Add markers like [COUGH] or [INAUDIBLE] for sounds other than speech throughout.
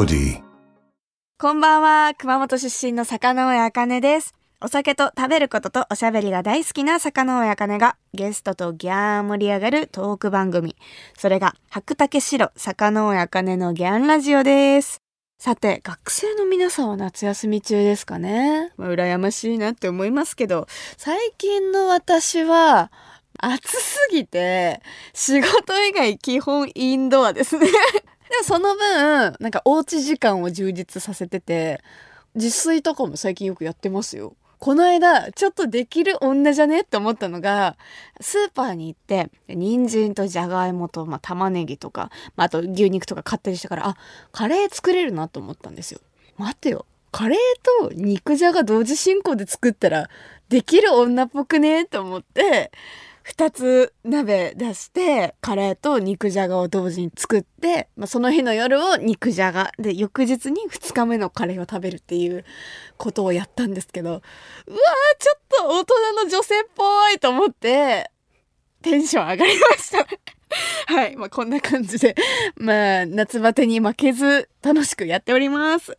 Melody. こんばんは、熊本出身の坂上茜です。お酒と食べることとおしゃべりが大好きな坂上茜がゲストとギャー盛り上がるトーク番組。それが白竹城坂上茜のギャンラジオです。さて、学生の皆さんは夏休み中ですかね。まあ、羨ましいなって思いますけど、最近の私は暑すぎて仕事以外基本インドアですね。でもその分、なんかおうち時間を充実させてて、自炊とかも最近よくやってますよ。この間、ちょっとできる女じゃねって思ったのが、スーパーに行って、人参とじゃがいもと、まあ、玉ねぎとか、まあ、あと牛肉とか買ったりしたから、あ、カレー作れるなと思ったんですよ。待てよ。カレーと肉じゃが同時進行で作ったら、できる女っぽくねと思って、二つ鍋出して、カレーと肉じゃがを同時に作って、まあ、その日の夜を肉じゃがで、翌日に二日目のカレーを食べるっていうことをやったんですけど、うわー、ちょっと大人の女性っぽいと思って、テンション上がりました。[LAUGHS] はい。まあ、こんな感じで、まあ、夏バテに負けず楽しくやっております。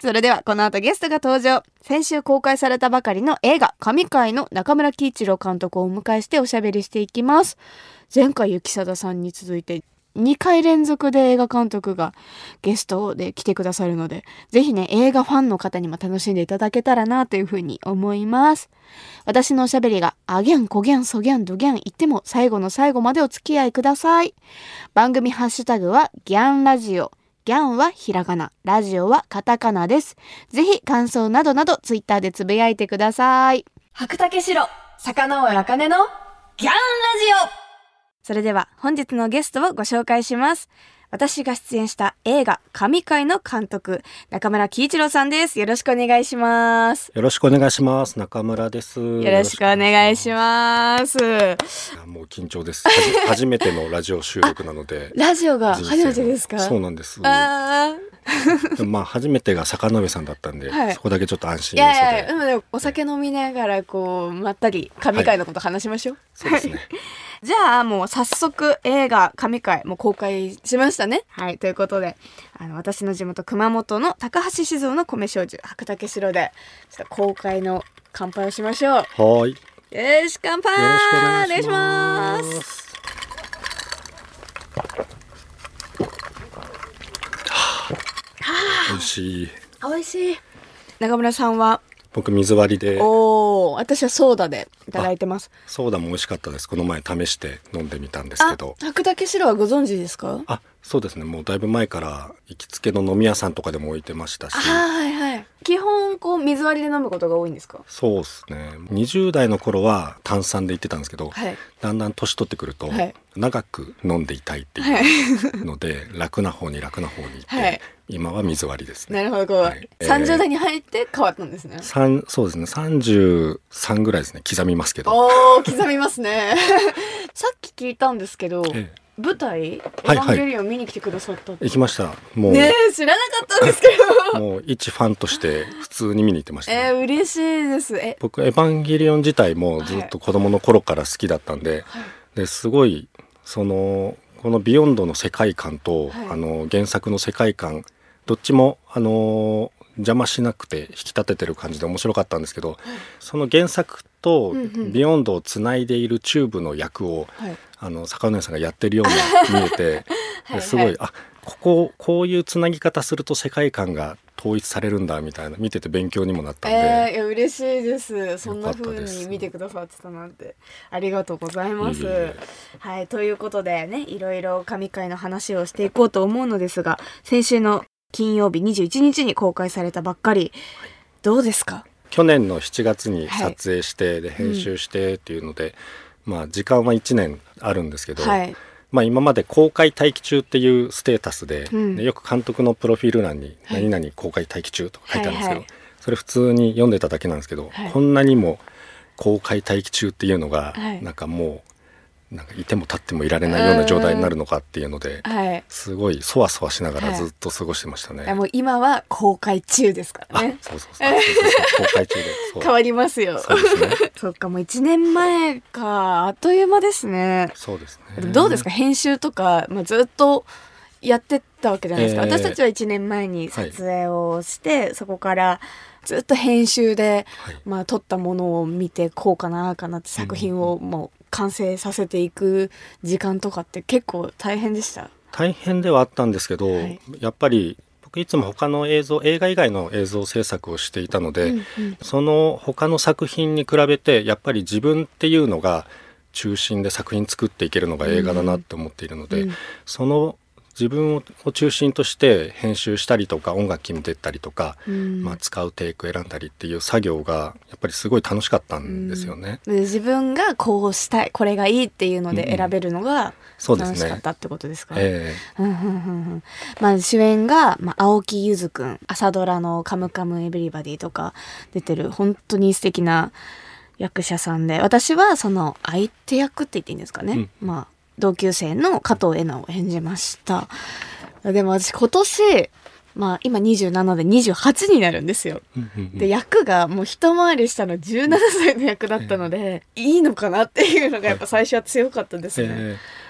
それではこの後ゲストが登場。先週公開されたばかりの映画神回の中村喜一郎監督をお迎えしておしゃべりしていきます。前回雪貞さんに続いて2回連続で映画監督がゲストで来てくださるので、ぜひね、映画ファンの方にも楽しんでいただけたらなというふうに思います。私のおしゃべりが、あぎゃん、こぎゃん、そぎゃん、どぎゃん言っても、最後の最後までお付き合いください。番組ハッシュタグは、ギャンラジオ。ギャンはひらがな、ラジオはカタカナです。ぜひ感想などなどツイッターでつぶやいてください。白竹城、坂上茜のギャンラジオそれでは本日のゲストをご紹介します。私が出演した映画神回の監督、中村喜一郎さんです。よろしくお願いします。よろしくお願いします。中村です。よよろしくお願いします。す。もう緊張です。[LAUGHS] 初めてのラジオ収録なので。ラジオが初めてですか？そうなんです。あまあ初めてが坂上さんだったんで、はいそこだけちょっと安い心要素で。やいや、でもお酒飲みながらこう、まったり神回のこと話しましょう。そうですね。じゃあもう早速映画神回もう公開しましたね。はい、ということで、あの私の地元熊本の高橋酒造の米焼酎白竹城でちょっと公開の乾杯をしましょう。はーい。よよし乾杯ろしくお願いしお願いしま。ますす。美味しい。美味しい。中村さんは、僕水割りで、おお、私はソーダでいただいてます。ソーダも美味しかったです。この前試して飲んでみたんですけあど、。白竹城はご存知ですか？あ、そうですね。もうだいぶ前から行きつけの飲み屋さんとかでも置いてましたしあ、はいはい。基本こう水割りで飲むことが多いんですか？そうですね。20代の頃は炭酸で行ってたんですけど、はい。だんだん年取ってくると、はい長く飲んでいたいってはい。いうので、楽な方に楽な方に行って、はい今は水割りですね。なるほど、こう、はいえー30代に入って変わったんですね。三そうですね。33ぐらいですね。刻みますけど。おー、刻みますね。[LAUGHS] さっき聞いたんですけど、え舞台、エヴはいァンゲリオン見に来てくださった行きました。もう、ねえ、知らなかったんですけど。もう一ファンとして普通に見に行ってました、ね。えー、嬉しいです。え、僕エヴァンゲリオン自体もずっと子供の頃から好きだったんで、はいですごいそのこの「ビヨンド」の世界観と、はいあの原作の世界観どっちもあの邪魔しなくて引き立ててる感じで面白かったんですけど、その原作とうんうん「ビヨンド」をつないでいるチューブの役を、はい。あの坂上さんがやってるように見えて [LAUGHS] はいですごい、はいあこここういうつなぎ方すると世界観が統一されるんだみたいな見てて勉強にもなったんで。えー、いや嬉しいです。そんな風に見てくださってたなんて。ありがとうございます。はい、ということでね、いろいろ神回の話をしていこうと思うのですが、先週の金曜日21日に公開されたばっかり、どうですか？去年の7月にはい撮影して、で編集してっていうので、まあ時間は1年あるんですけど、はい。まあ、今まで公開待機中っていうステータスで,、うん。でよく監督のプロフィール欄に「はい。何々公開待機中」とか書いてあるんですけど、はいはい。それ普通に読んでただけなんですけど、はい。こんなにも公開待機中っていうのが、はい。なんかもうなんかいても立ってもいられないような状態になるのかっていうので、はい。すごいそわそわしながらはいずっと過ごしてましたね。いやもう今は公開中ですからあね。そうそうそうそうそうそう公開中で変わりますよ。そうですね [LAUGHS] そっか、もう1年前か。あっという間ですね。そうですねどうですか？編集とか、まあ、ずっとやってたわけじゃないですか、えー私たちは1年前に撮影をして、そこからずっと編集で、はいまあ、撮ったものを見てこうかなかなって作品をもう完成させていく時間とかって結構大変でした？大変ではあったんですけど、はい。やっぱり僕いつも他の映像映画以外の映像制作をしていたので、うんうん。その他の作品に比べてやっぱり自分っていうのが中心で作品作っていけるのが映画だなって思っているので、うんその自分を中心として編集したりとか音楽決めてったりとか、うん。まあ、使うテイク選んだりっていう作業がやっぱりすごい楽しかったんですよね。で自分がこうしたいこれがいいっていうので選べるのが楽しかったってことですか、えうんうんうんうん。まあ主演が、まあ、青木ゆずくん朝ドラの「カムカムエヴリバディ」とか出てる本当に素敵な役者さんで私はその相手役って言っていいんですかね、まあ同級生の加藤恵奈を演じました。でも私今年まあ今27で28になるんですよ。で役がもう一回り下の17歳の役だったので、いいのかなっていうのがやっぱ最初は強かったですね。ええ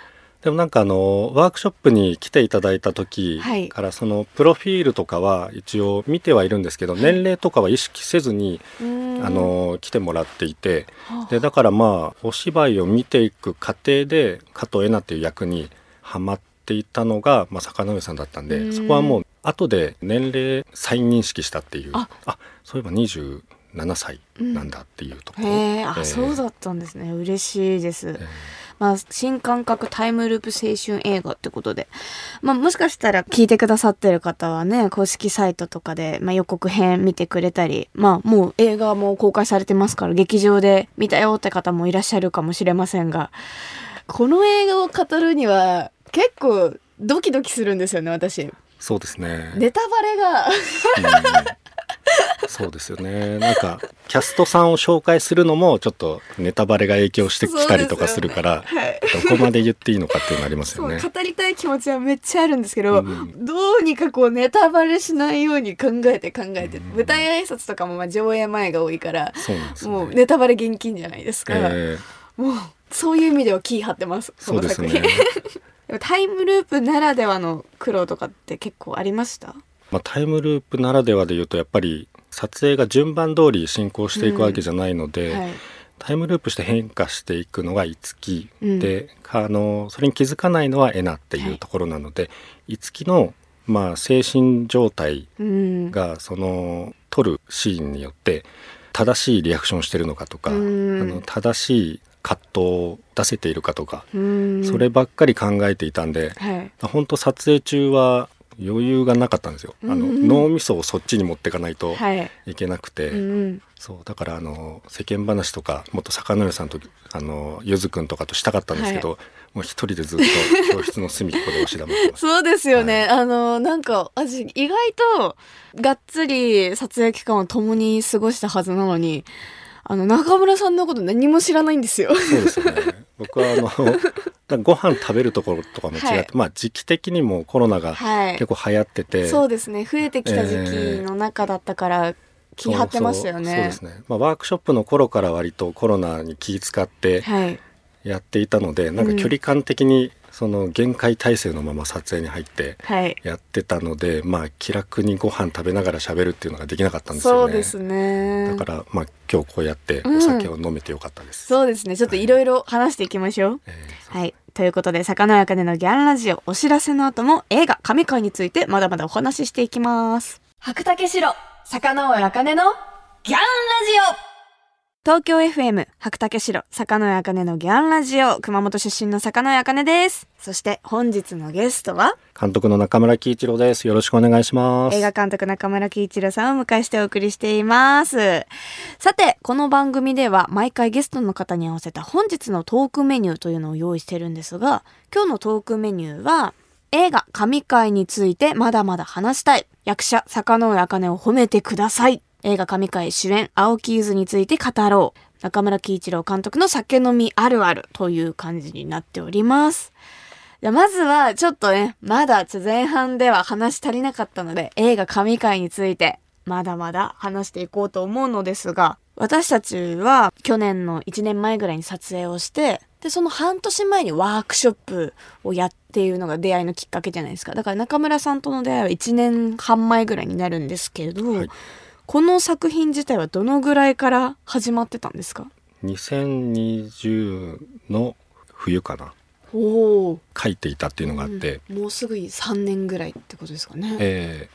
でもなんかあのワークショップに来ていただいた時はい。からそのプロフィールとかは一応見てはいるんですけど年齢とかは意識せずにうーん。あの来てもらっていてはあ。でだからまあお芝居を見ていく過程で加藤恵奈っていう役にはまっていたのが、まあ、坂上さんだったんうん。でそこはもう後で年齢再認識したっていう。あ。あそういえば27歳なんだっていうところ、へえ、あ、ええ。そうだったんですね。嬉しいです。えまあ、新感覚タイムループ青春映画ってことで。まあ、もしかしたら聞いてくださってる方はね、公式サイトとかで、まあ、予告編見てくれたり、まあ、もう映画も公開されてますから、劇場で見たよって方もいらっしゃるかもしれませんが、この映画を語るには、結構ドキドキするんですよね、私。そうですねネタバレが、うん [LAUGHS] そうですよねなんかキャストさんを紹介するのもちょっとネタバレが影響してきたりとかするから、はい。どこまで言っていいのかっていうのありますそう、よね。語りたい気持ちはめっちゃあるんですけど、うんどうにかこうネタバレしないように考えて考えて、うん舞台挨拶とかもまあ上映前が多いから、ね。もうネタバレ厳禁じゃないですか。えもうそういう意味では気張ってます。ーそうですね。[LAUGHS] タイムループならではの苦労とかって結構ありました？まあタイムループならではで言うとやっぱり撮影が順番通り進行していくわけじゃないので、はい。タイムループして変化していくのが五木うんで、あのそれに気づかないのはエナっていうところなので、五木のまあ精神状態うん。がその撮るシーンによって正しいリアクションしてるのかとか、うんあの正しい葛藤を出せているかとか、うん。そればっかり考えていたんで、はい。本当撮影中は余裕がなかったんですよ。あのうん脳みそをそっちに持っていかないとはい。いけなくて、うん。そうだからあの世間話とかもっと坂上さんとあのゆずくんとかとしたかったんですけど、もう一人でずっと教室の隅っこでおし黙ってま。[LAUGHS] そうですよね。あの、なんか、私、意外と、がっつり撮影期間を共に過ごしたはずなのに、あの、中村さんのこと何も知らないんですよ。そうですよね。僕はあの [LAUGHS] ご飯食べるところとかも違って、はいまあ時期的にもコロナがはい結。構流行ってて、そうですね。増えてきた時期の中だったから、気張ってましたよね。そうですね。まあワークショップの頃から割とコロナに気使ってはい。やっていたので、なんか距離感的にその限界体制のまま撮影に入ってはい。やってたので、まあ気楽にご飯食べながら喋るっていうのができなかったんですよね。そうですね。だからまあ今日こうやってうんお酒を飲めてよかったです。そうですね。ちょっといろいろ話していきましょう。えーはい。ということで、魚やかねのギャンラジオ、お知らせの後も映画、神回についてまだまだお話ししていきます。白竹城、魚やかねのギャンラジオ東京 FM、白竹城、魚やかねのギャンラジオ、熊本出身の魚やかねです。そして本日のゲストは、監督の中村喜一郎です。よろしくお願いします。映画監督中村喜一郎さんをお迎えしてお送りしています。さて、この番組では毎回ゲストの方に合わせた本日のトークメニューというのを用意してるんですが、今日のトークメニューは、映画神回についてまだまだ話したい。役者、坂上茜を褒めてください。映画神回主演、青木ゆずについて語ろう。中村喜一郎監督の酒飲みあるあるという感じになっております。じゃあまずはちょっとね、まだ前半では話足りなかったので、映画神回についてまだまだ話していこうと思うのですが、私たちは去年の1年前ぐらいに撮影をして、でその半年前にワークショップをやっているのが出会いのきっかけじゃないですかだから中村さんとの出会いは1年半前ぐらいになるんですけれど、はいこの作品自体はどのぐらいから始まってたんですか？2020の冬かな。おお書いていたっていうのがあって、もうすぐ3年ぐらいってことですかね。え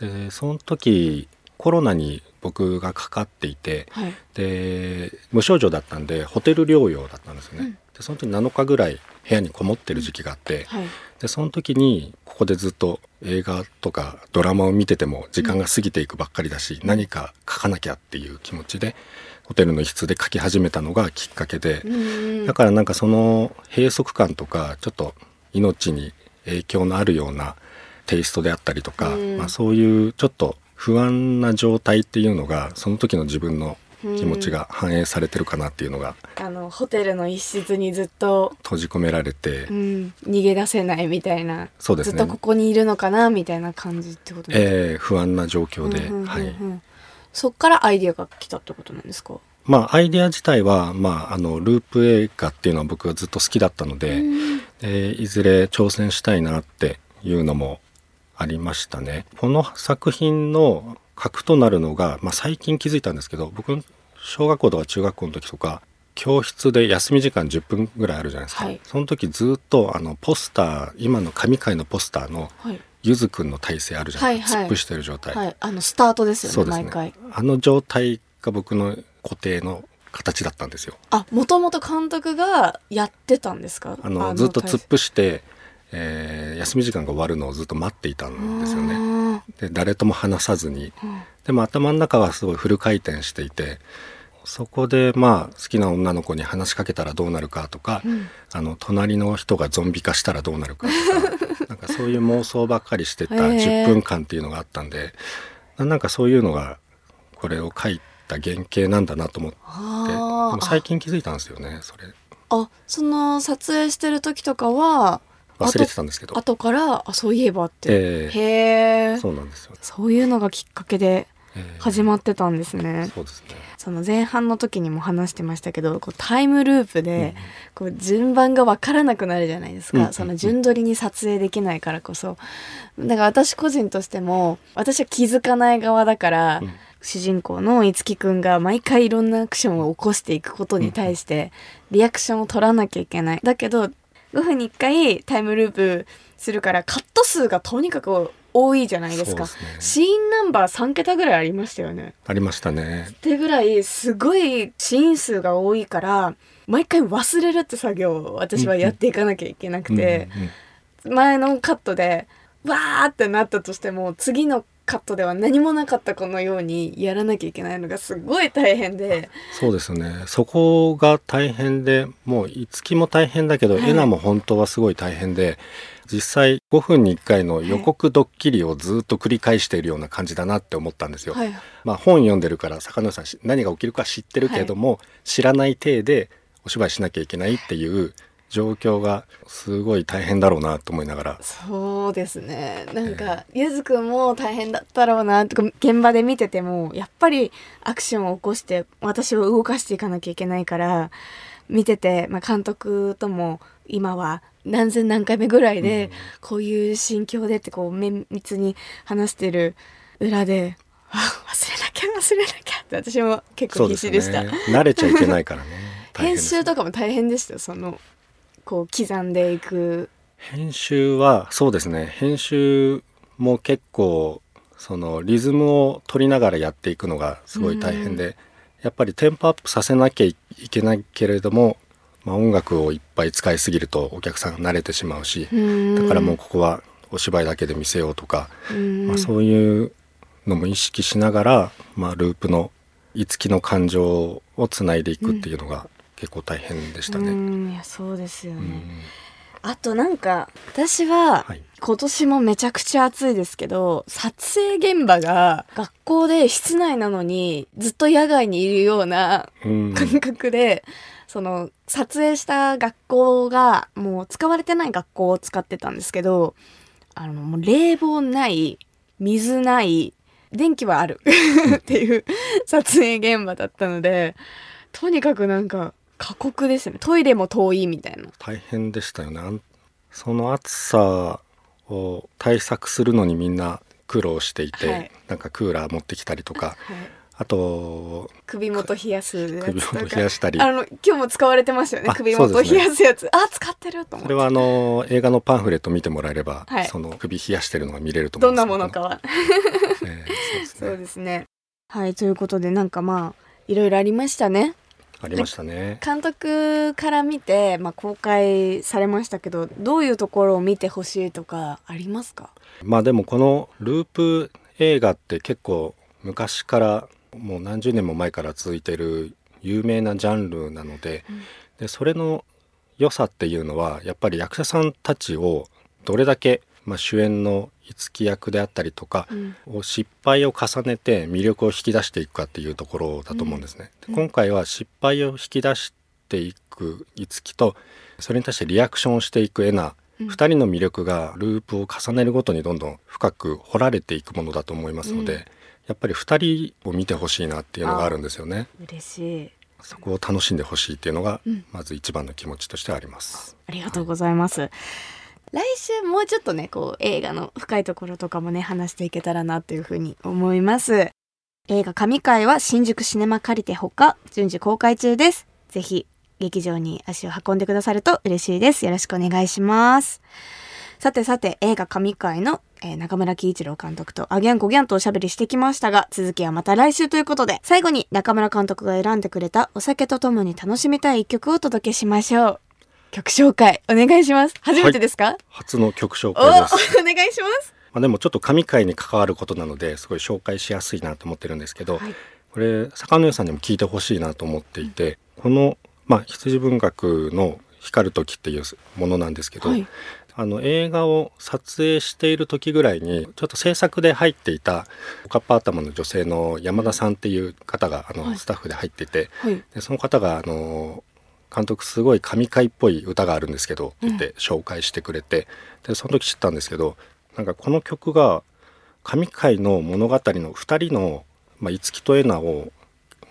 ーでその時コロナに僕がかかっていて。はい、で無症状だったんでホテル療養だったんですよね、うんでその時7日ぐらい部屋にこもってる時期があって、はい、でその時にここでずっと映画とかドラマを見てても時間が過ぎていくばっかりだし、何か書かなきゃっていう気持ちでホテルの一室で書き始めたのがきっかけで、うん。だからなんかその閉塞感とかちょっと命に影響のあるようなテイストであったりとか、うん。まあ、そういうちょっと不安な状態っていうのがその時の自分の気持ちが反映されてるかなっていうのがあのホテルの一室にずっと、閉じ込められて、うん、逃げ出せないみたいな、そうですね。ずっとここにいるのかなみたいな感じってことですか？えー不安な状況で、うんうんうんうん。はい、そっからアイディアが来たってことなんですか、まあアイデア自体は、まあ、あのループ映画っていうのは僕はずっと好きだったので、うん。でいずれ挑戦したいなっていうのもありましたね。この作品の核となるのが、まあ、最近気づいたんですけど僕小学校とか中学校の時とか教室で休み時間10分ぐらいあるじゃないですか、はい。その時ずっとあのポスター今の神回のポスターのはい、ゆずくんの体勢あるじゃないですか、はいはい。突っ伏してる状態、はい、あのスタートですよねね。毎回。あの状態が僕の固定の形だったんですよ。あもともと監督がやってたんですか？あのずっと突っ体伏して、えー休み時間が終わるのをずっと待っていたんですよね。ねで誰とも話さずに。でも頭の中はすごいフル回転していてそこでまあ好きな女の子に話しかけたらどうなるかとか、うん。あの隣の人がゾンビ化したらどうなるかとか [LAUGHS] なんかそういう妄想ばっかりしてたへー。10分間っていうのがあったんでななんかそういうのがこれを書いた原型なんだなと思ってであも最近気づいたんですよねそれ。あその撮影してる時とかは忘れてたんですけど、後からあそういえばって、えへえ。そうなんですよ、そういうのがきっかけでえー始まってたんですね。そうですね。その前半の時にも話してましたけどこうタイムループでこう順番が分からなくなるじゃないですか、うん。その順取りに撮影できないからこそ。だから私個人としても私は気づかない側だから、うん。主人公の樹木くんが毎回いろんなアクションを起こしていくことに対してリアクションを取らなきゃいけない。だけど5分に1回タイムループするからカット数がとにかく多いじゃないですか。ね。シーンナンバー3桁ぐらいありましたよね。ありましたね。ってぐらいすごいシーン数が多いから毎回忘れるって作業を私はやっていかなきゃいけなくて、前のカットでわーってなったとしても次のカットでは何もなかったかのようにやらなきゃいけないのがすごい大変で。そうですね。そこが大変でもう五木も大変だけど、はい。エナも本当はすごい大変で実際5分に1回の予告ドッキリをずっと繰り返しているような感じだなって思ったんですよ。はい。まあ、本読んでるから坂野さんし何が起きるか知ってるけれども、知らない体でお芝居しなきゃいけないっていう状況がすごい大変だろうなと思いながら。そうですね。なんか、ゆずくんも大変だったろうなとか現場で見ててもやっぱりアクションを起こして私を動かしていかなきゃいけないから見てて、まあ、監督とも今は何千何回目ぐらいで、うん。こういう心境でってこう綿密に話してる裏であ忘れなきゃ忘れなきゃって私も結構必死でねした。慣れちゃいけないからね。[LAUGHS] 編集とかも大変でしたよそのこう刻んでいく。編集はそうですね。編集も結構そのリズムを取りながらやっていくのがすごい大変で、やっぱりテンポアップさせなきゃいけないけれども、まあ、音楽をいっぱい使いすぎるとお客さんが慣れてしまうし、だからもうここはお芝居だけで見せようとか、うん。まあ、そういうのも意識しながら、まあ、ループの五木の感情をつないでいくっていうのが結構大変でしたね。うんいやそうですよね、うん。あとなんか私ははい。今年もめちゃくちゃ暑いですけど撮影現場が学校で室内なのにずっと野外にいるようなうん。感覚で、その撮影した学校がもう使われてない学校を使ってたんですけどあのもう冷房ない水ない電気はある。[LAUGHS] っていう撮影現場だったのでとにかくなんか過酷ですね。トイレも遠いみたいな。大変でしたよね。その暑さを対策するのにみんな苦労していて、はい。なんかクーラー持ってきたりとか。はい。あと首元冷やす首元冷やしたり。あの今日も使われてましたよね。あ首元冷やすやつ、あ使ってると思って。それはあの映画のパンフレット見てもらえれば、はい。その首冷やしてるのが見れると思どうんんですけなものかは。[LAUGHS] ええそうですね。ですね。はいということでなんかまあいろいろありましたねありましたね。監督から見て、まあ、公開されましたけどどういうところを見てほしいとかありますか？まあでもこのループ映画って結構昔からもう何十年も前から続いてる有名なジャンルなので,、うん。でそれの良さっていうのはやっぱり役者さんたちをどれだけ、まあ、主演の五木役であったりとかうんを失敗を重ねて魅力を引き出していくかっていうところだと思うんですね。今回は失敗を引き出していく五木とそれに対してリアクションをしていくエナうん2人の魅力がループを重ねるごとにどんどん深く掘られていくものだと思いますので、うんやっぱり2人を見てほしいなっていうのがあるんですよね。嬉しいそこを楽しんでほしいっていうのがうんまず一番の気持ちとしてあります。ありがとうございます。来週もうちょっとね、こう映画の深いところとかもね、話していけたらなというふうに思います。映画神回は新宿シネマ借りてほか順次公開中です。ぜひ劇場に足を運んでくださると嬉しいです。よろしくお願いします。さてさて映画神回の、中村喜一郎監督とアギャンコギャンとおしゃべりしてきましたが、続きはまた来週ということで、最後に中村監督が選んでくれたお酒とともに楽しみたい一曲をお届けしましょう。曲紹介お願いします。初めてですか、初の曲紹お介です。お願いします。まあ、でもちょっと神回に関わることなのですごい紹介しやすいなと思ってるんですけど、はいこれ坂野湯さんにも聞いてほしいなと思っていて、この、まあ、羊文学の「光る時」っていうものなんですけど、はいあの映画を撮影している時ぐらいにちょっと制作で入っていたおかっぱ頭の女性の山田さんっていう方があの、はいスタッフで入っていてはい。でその方があの監督すごい神回っぽい歌があるんですけどって言って紹介してくれて、でその時知ったんですけどなんかこの曲が神回の物語の2人の、まあ、五木とエナを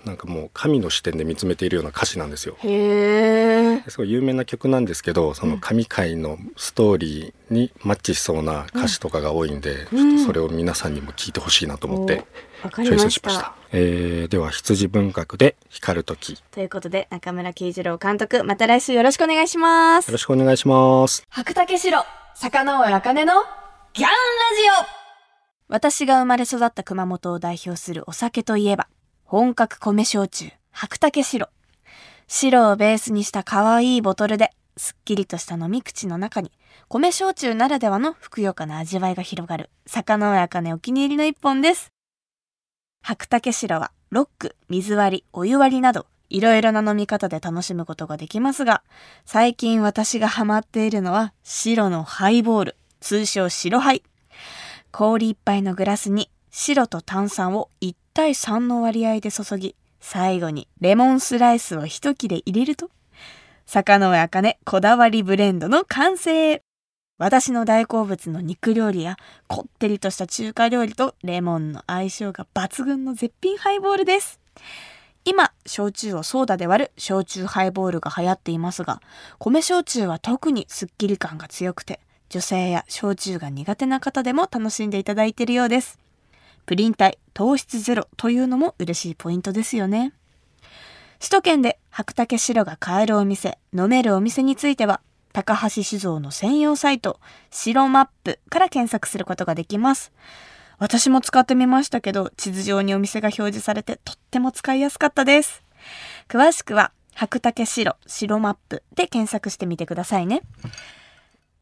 なんかもう神の視点で見つめているような歌詞なんですよ。へえ。すごい有名な曲なんですけどその神回のストーリーにマッチしそうな歌詞とかが多いんで、うんちょっとそれを皆さんにも聞いてほしいなと思っておわかチョイスし。ました。えーでは羊文学で光る時ということで中村喜一郎監督また来週よろしくお願いしますよろ。しくお願いします。白竹城坂上茜のギャンラジオ私が生まれ育った熊本を代表するお酒といえば本格米焼酎白竹白白をベースにした可愛いボトルですっきりとした飲み口の中に米焼酎ならではのふくよかな味わいが広がる坂上茜お気に入りの一本です白竹白はロック水割りお湯割りなどいろいろな飲み方で楽しむことができますが最近私がハマっているのは白のハイボール、通称白ハイ。氷いっぱいのグラスに白と炭酸を1対3の割合で注ぎ、最後にレモンスライスを一切れ入れると、坂上茜こだわりブレンドの完成私の大好物の肉料理やこってりとした中華料理とレモンの相性が抜群の絶品ハイボールです。今、焼酎をソーダで割る焼酎ハイボールが流行っていますが、米焼酎は特にスッキリ感が強くて、女性や焼酎が苦手な方でも楽しんでいただいているようです。プリン体、糖質ゼロというのも嬉しいポイントですよね。首都圏で白竹白が買えるお店、飲めるお店については、高橋酒造の専用サイト、白マップから検索することができます。私も使ってみましたけど、地図上にお店が表示されてとっても使いやすかったです。詳しくは、白竹白、白マップで検索してみてくださいね。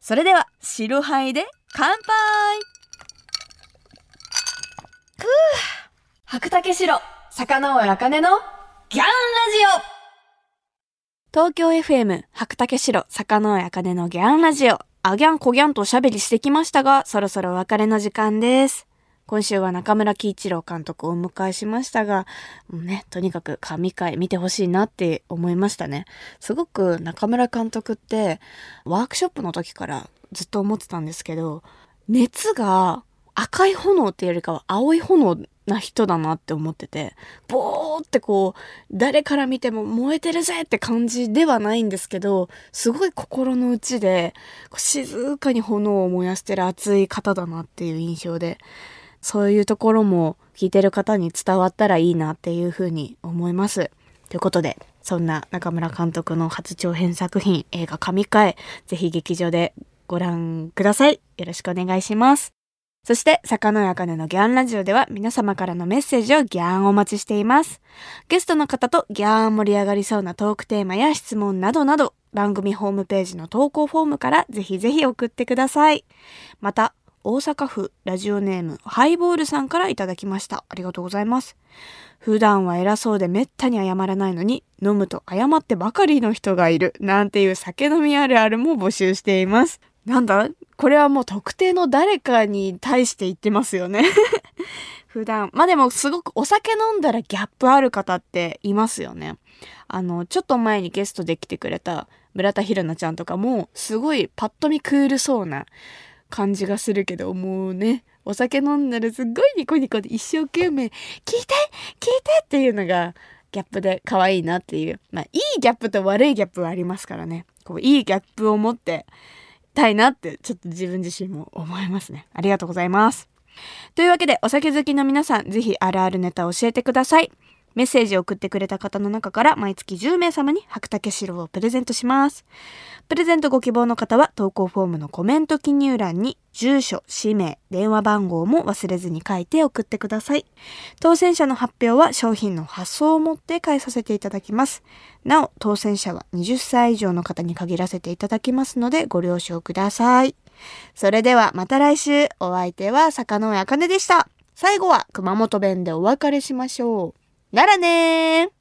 それでは、白杯で乾杯ふぅ白竹白、坂上茜のギャンラジオ。東京 FM 白竹城坂上茜のギャンラジオ。あギャンコギャンとおしゃべりしてきましたがそろそろお別れの時間です。今週は中村喜一郎監督をお迎えしましたがもうねとにかく神回見てほしいなって思いましたね。すごく中村監督ってワークショップの時からずっと思ってたんですけど熱が赤い炎っていうよりかは青い炎な人だなって思ってて、ボーってこう、誰から見ても燃えてるぜって感じではないんですけど、すごい心の内で、静かに炎を燃やしてる熱い方だなっていう印象で、そういうところも聞いてる方に伝わったらいいなっていうふうに思います。ということで、そんな中村監督の初長編作品、映画神回、ぜひ劇場でご覧ください。よろしくお願いします。そして、坂のかねのギャンラジオでは皆様からのメッセージをギャンお待ちしています。ゲストの方とギャン盛り上がりそうなトークテーマや質問などなど、番組ホームページの投稿フォームからぜひぜひ送ってください。また、大阪府ラジオネームハイボールさんからいただきました。ありがとうございます。普段は偉そうでめったに謝らないのに飲むと謝ってばかりの人がいるなんていう酒飲みあるあるも募集しています。なんだ？これはもう特定の誰かに対して言ってますよね [LAUGHS] 普段。まあでもすごくお酒飲んだらギャップある方っていますよね。あの、ちょっと前にゲストで来てくれた村田ひろなちゃんとかもすごいパッと見クールそうな感じがするけど、もうね、お酒飲んだらすっごいニコニコで一生懸命、聞いて聞いてっていうのがギャップで可愛いなっていう。まあ、いいギャップと悪いギャップはありますからね。こう、いいギャップを持ってたいなって、ちょっと自分自身も思いますね。ありがとうございます。というわけで、お酒好きの皆さん、ぜひあるあるネタ教えてください。メッセージを送ってくれた方の中から毎月10名様に白竹白をプレゼントします。プレゼントご希望の方は投稿フォームのコメント記入欄に住所、氏名、電話番号も忘れずに書いて送ってください。当選者の発表は商品の発送をもって返させていただきます。なお、当選者は20歳以上の方に限らせていただきますのでご了承ください。それではまた来週、お相手は坂上茜でした。最後は熊本弁でお別れしましょう。ならねー。